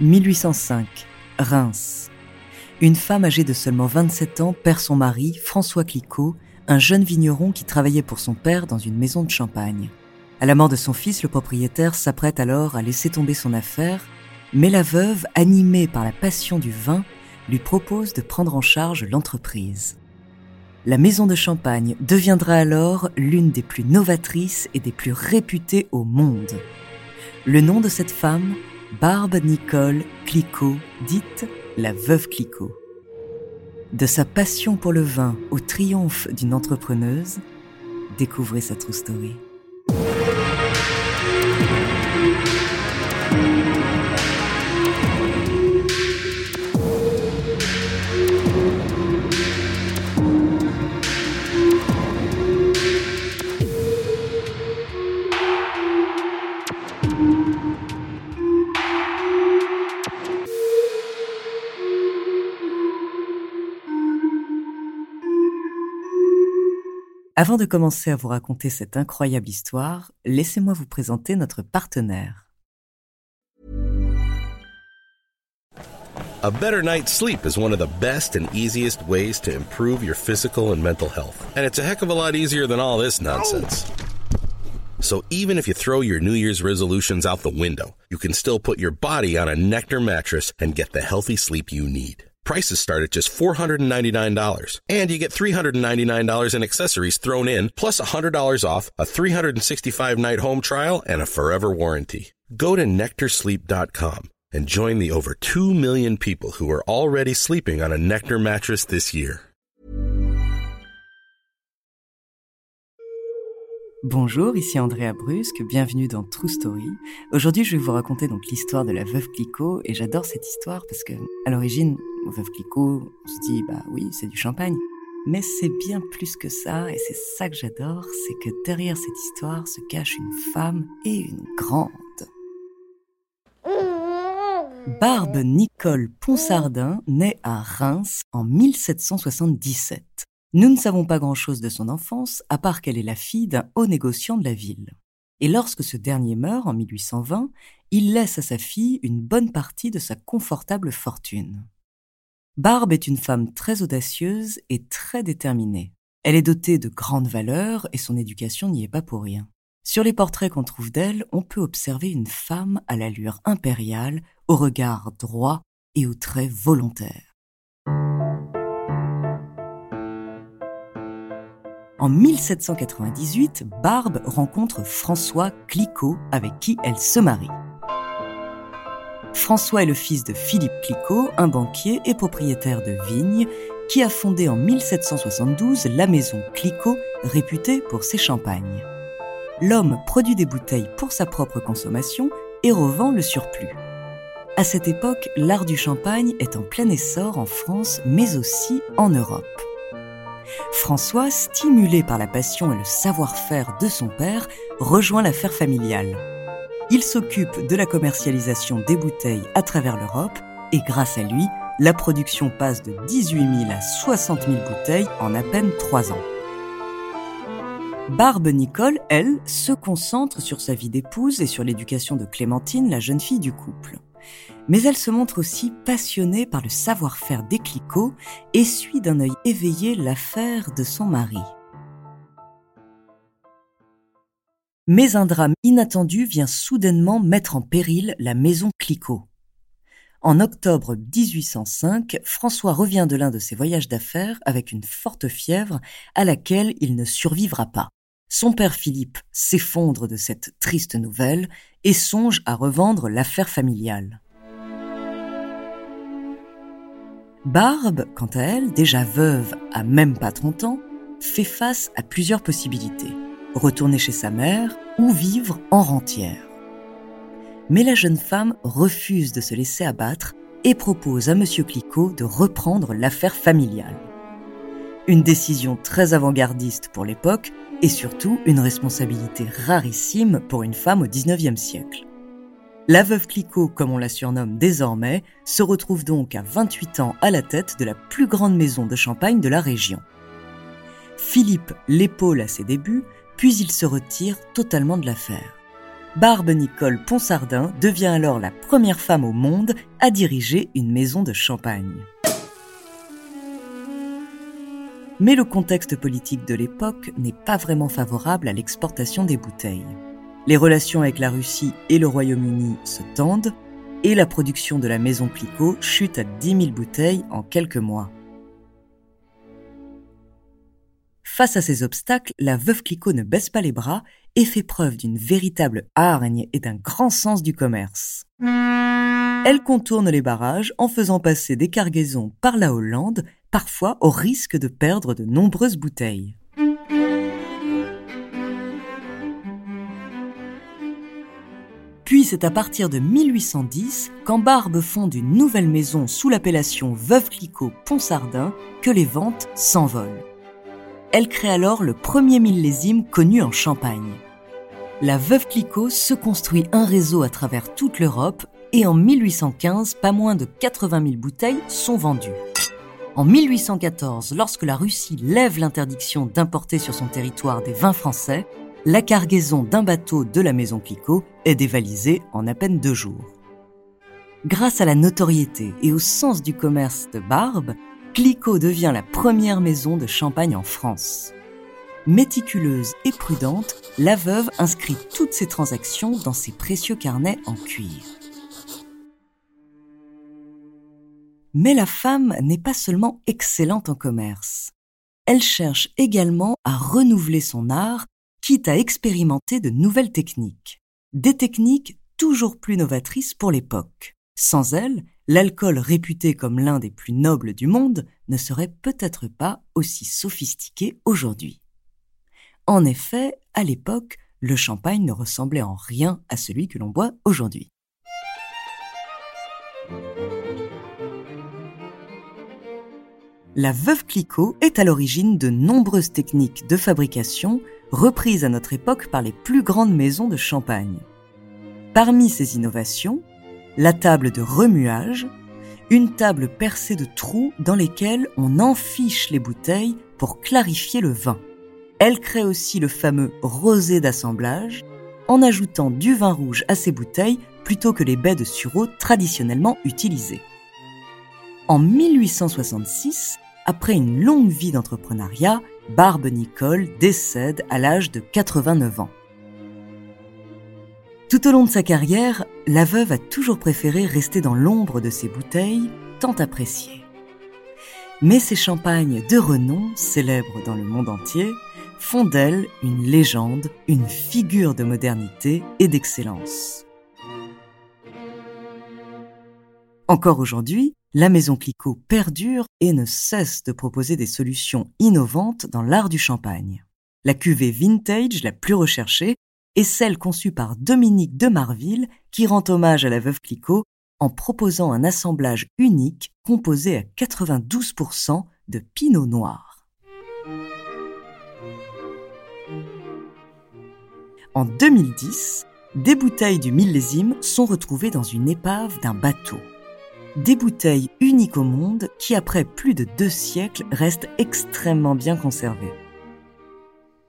1805, Reims. Une femme âgée de seulement 27 ans perd son mari, François Clicquot, un jeune vigneron qui travaillait pour son père dans une maison de champagne. À la mort de son fils, le propriétaire s'apprête alors à laisser tomber son affaire, mais la veuve, animée par la passion du vin, lui propose de prendre en charge l'entreprise. La maison de champagne deviendra alors l'une des plus novatrices et des plus réputées au monde. Le nom de cette femme, Barbe Nicole Clicquot, dite la veuve Clicquot. De sa passion pour le vin au triomphe d'une entrepreneuse, découvrez sa true story. Avant de commencer à vous raconter cette incroyable histoire, laissez-moi vous présenter notre partenaire. A better night's sleep is one of the best and easiest ways to improve your physical and mental health. And it's a heck of a lot easier than all this nonsense. So even if you throw your New Year's resolutions out the window, you can still put your body on a Nectar mattress and get the healthy sleep you need. Prices start at just $499. And you get $399 in accessories thrown in, plus $100 off, a 365 night home trial, and a forever warranty. Go to nectarsleep.com and join the over 2 million people who are already sleeping on a Nectar mattress this year. Bonjour, ici Andrea Brusque, bienvenue dans True Story. Aujourd'hui, je vais vous raconter donc l'histoire de la veuve Clicquot et j'adore cette histoire parce que à l'origine, veuve Clicquot, on se dit bah oui, c'est du champagne. Mais c'est bien plus que ça et c'est ça que j'adore, c'est que derrière cette histoire se cache une femme et une grande. Barbe Nicole Ponsardin naît à Reims en 1777. Nous ne savons pas grand-chose de son enfance, à part qu'elle est la fille d'un haut négociant de la ville. Et lorsque ce dernier meurt en 1820, il laisse à sa fille une bonne partie de sa confortable fortune. Barbe est une femme très audacieuse et très déterminée. Elle est dotée de grandes valeurs et son éducation n'y est pas pour rien. Sur les portraits qu'on trouve d'elle, on peut observer une femme à l'allure impériale, au regard droit et aux traits volontaires. En 1798, Barbe rencontre François Clicquot avec qui elle se marie. François est le fils de Philippe Clicquot, un banquier et propriétaire de vignes, qui a fondé en 1772 la maison Clicquot, réputée pour ses champagnes. L'homme produit des bouteilles pour sa propre consommation et revend le surplus. À cette époque, l'art du champagne est en plein essor en France, mais aussi en Europe. François, stimulé par la passion et le savoir-faire de son père, rejoint l'affaire familiale. Il s'occupe de la commercialisation des bouteilles à travers l'Europe et grâce à lui, la production passe de 18 000 à 60 000 bouteilles en à peine 3 ans. Barbe Nicole, elle, se concentre sur sa vie d'épouse et sur l'éducation de Clémentine, la jeune fille du couple mais elle se montre aussi passionnée par le savoir-faire des clicots et suit d'un œil éveillé l'affaire de son mari. Mais un drame inattendu vient soudainement mettre en péril la maison Clicquot. En octobre 1805, François revient de l'un de ses voyages d'affaires avec une forte fièvre à laquelle il ne survivra pas. Son père Philippe s'effondre de cette triste nouvelle et songe à revendre l'affaire familiale. Barbe, quant à elle, déjà veuve à même pas 30 ans, fait face à plusieurs possibilités. Retourner chez sa mère ou vivre en rentière. Mais la jeune femme refuse de se laisser abattre et propose à M. Clicquot de reprendre l'affaire familiale. Une décision très avant-gardiste pour l'époque et surtout une responsabilité rarissime pour une femme au XIXe siècle. La veuve Clicquot, comme on la surnomme désormais, se retrouve donc à 28 ans à la tête de la plus grande maison de champagne de la région. Philippe l'épaule à ses débuts, puis il se retire totalement de l'affaire. Barbe Nicole Ponsardin devient alors la première femme au monde à diriger une maison de champagne. Mais le contexte politique de l'époque n'est pas vraiment favorable à l'exportation des bouteilles. Les relations avec la Russie et le Royaume-Uni se tendent et la production de la maison Clicquot chute à 10 000 bouteilles en quelques mois. Face à ces obstacles, la veuve Clicquot ne baisse pas les bras et fait preuve d'une véritable hargne et d'un grand sens du commerce. Elle contourne les barrages en faisant passer des cargaisons par la Hollande, parfois au risque de perdre de nombreuses bouteilles. Puis c'est à partir de 1810 qu'en Barbe fonde une nouvelle maison sous l'appellation Veuve Clicquot Ponsardin que les ventes s'envolent. Elle crée alors le premier millésime connu en Champagne. La Veuve Clicquot se construit un réseau à travers toute l'Europe et en 1815, pas moins de 80 000 bouteilles sont vendues. En 1814, lorsque la Russie lève l'interdiction d'importer sur son territoire des vins français, la cargaison d'un bateau de la maison Clicquot est dévalisée en à peine deux jours. Grâce à la notoriété et au sens du commerce de Barbe, Clicquot devient la première maison de champagne en France. Méticuleuse et prudente, la veuve inscrit toutes ses transactions dans ses précieux carnets en cuir. Mais la femme n'est pas seulement excellente en commerce. Elle cherche également à renouveler son art quitte à expérimenter de nouvelles techniques. Des techniques toujours plus novatrices pour l'époque. Sans elles, l'alcool réputé comme l'un des plus nobles du monde ne serait peut-être pas aussi sophistiqué aujourd'hui. En effet, à l'époque, le champagne ne ressemblait en rien à celui que l'on boit aujourd'hui. La veuve Clicquot est à l'origine de nombreuses techniques de fabrication reprise à notre époque par les plus grandes maisons de champagne. Parmi ces innovations, la table de remuage, une table percée de trous dans lesquels on enfiche les bouteilles pour clarifier le vin. Elle crée aussi le fameux rosé d'assemblage en ajoutant du vin rouge à ces bouteilles plutôt que les baies de sureau traditionnellement utilisées. En 1866, après une longue vie d'entrepreneuriat, Barbe Nicole décède à l'âge de 89 ans. Tout au long de sa carrière, la veuve a toujours préféré rester dans l'ombre de ses bouteilles, tant appréciées. Mais ces champagnes de renom, célèbres dans le monde entier, font d'elle une légende, une figure de modernité et d'excellence. Encore aujourd'hui, la maison Clicquot perdure et ne cesse de proposer des solutions innovantes dans l'art du champagne. La cuvée vintage la plus recherchée est celle conçue par Dominique de Marville qui rend hommage à la veuve Clicquot en proposant un assemblage unique composé à 92% de pinot noir. En 2010, des bouteilles du millésime sont retrouvées dans une épave d'un bateau des bouteilles uniques au monde qui, après plus de deux siècles, restent extrêmement bien conservées.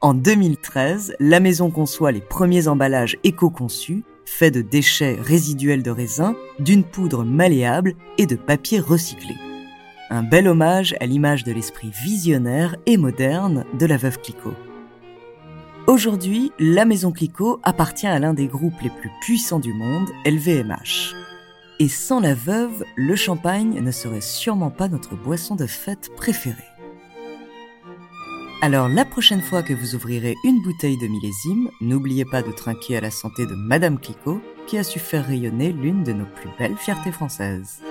En 2013, la maison conçoit les premiers emballages éco-conçus, faits de déchets résiduels de raisin, d'une poudre malléable et de papier recyclé. Un bel hommage à l'image de l'esprit visionnaire et moderne de la veuve Clicquot. Aujourd'hui, la maison Clicquot appartient à l'un des groupes les plus puissants du monde, LVMH. Et sans la veuve, le champagne ne serait sûrement pas notre boisson de fête préférée. Alors la prochaine fois que vous ouvrirez une bouteille de millésime, n'oubliez pas de trinquer à la santé de Madame Clicquot, qui a su faire rayonner l'une de nos plus belles fiertés françaises.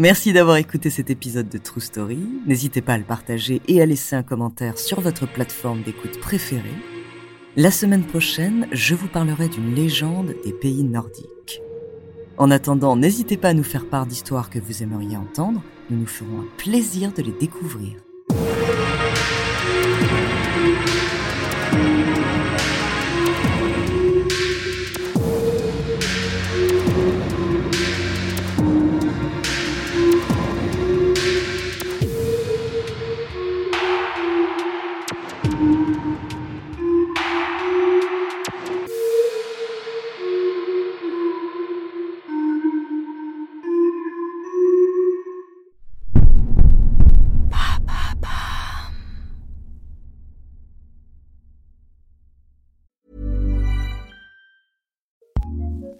Merci d'avoir écouté cet épisode de True Story. N'hésitez pas à le partager et à laisser un commentaire sur votre plateforme d'écoute préférée. La semaine prochaine, je vous parlerai d'une légende des pays nordiques. En attendant, n'hésitez pas à nous faire part d'histoires que vous aimeriez entendre. Nous nous ferons un plaisir de les découvrir.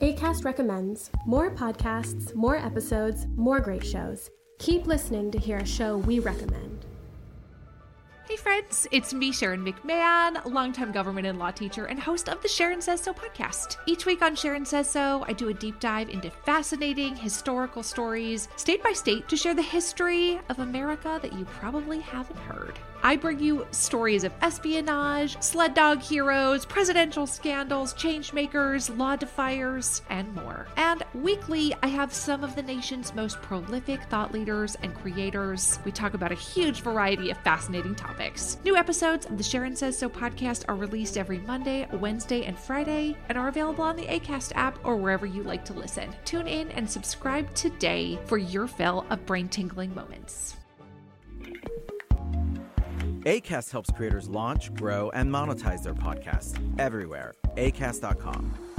ACAST recommends more podcasts, more episodes, more great shows. Keep listening to hear a show we recommend. Friends, it's me, Sharon McMahon, longtime government and law teacher and host of the Sharon Says So podcast. Each week on Sharon Says So, I do a deep dive into fascinating historical stories, state by state, to share the history of America that you probably haven't heard. I bring you stories of espionage, sled dog heroes, presidential scandals, changemakers, law defiers, and more. And weekly, I have some of the nation's most prolific thought leaders and creators. We talk about a huge variety of fascinating topics. New episodes of the Sharon Says So podcast are released every Monday, Wednesday, and Friday, and are available on the ACAST app or wherever you like to listen. Tune in and subscribe today for your fill of brain tingling moments. ACAST helps creators launch, grow, and monetize their podcasts everywhere. ACAST.com.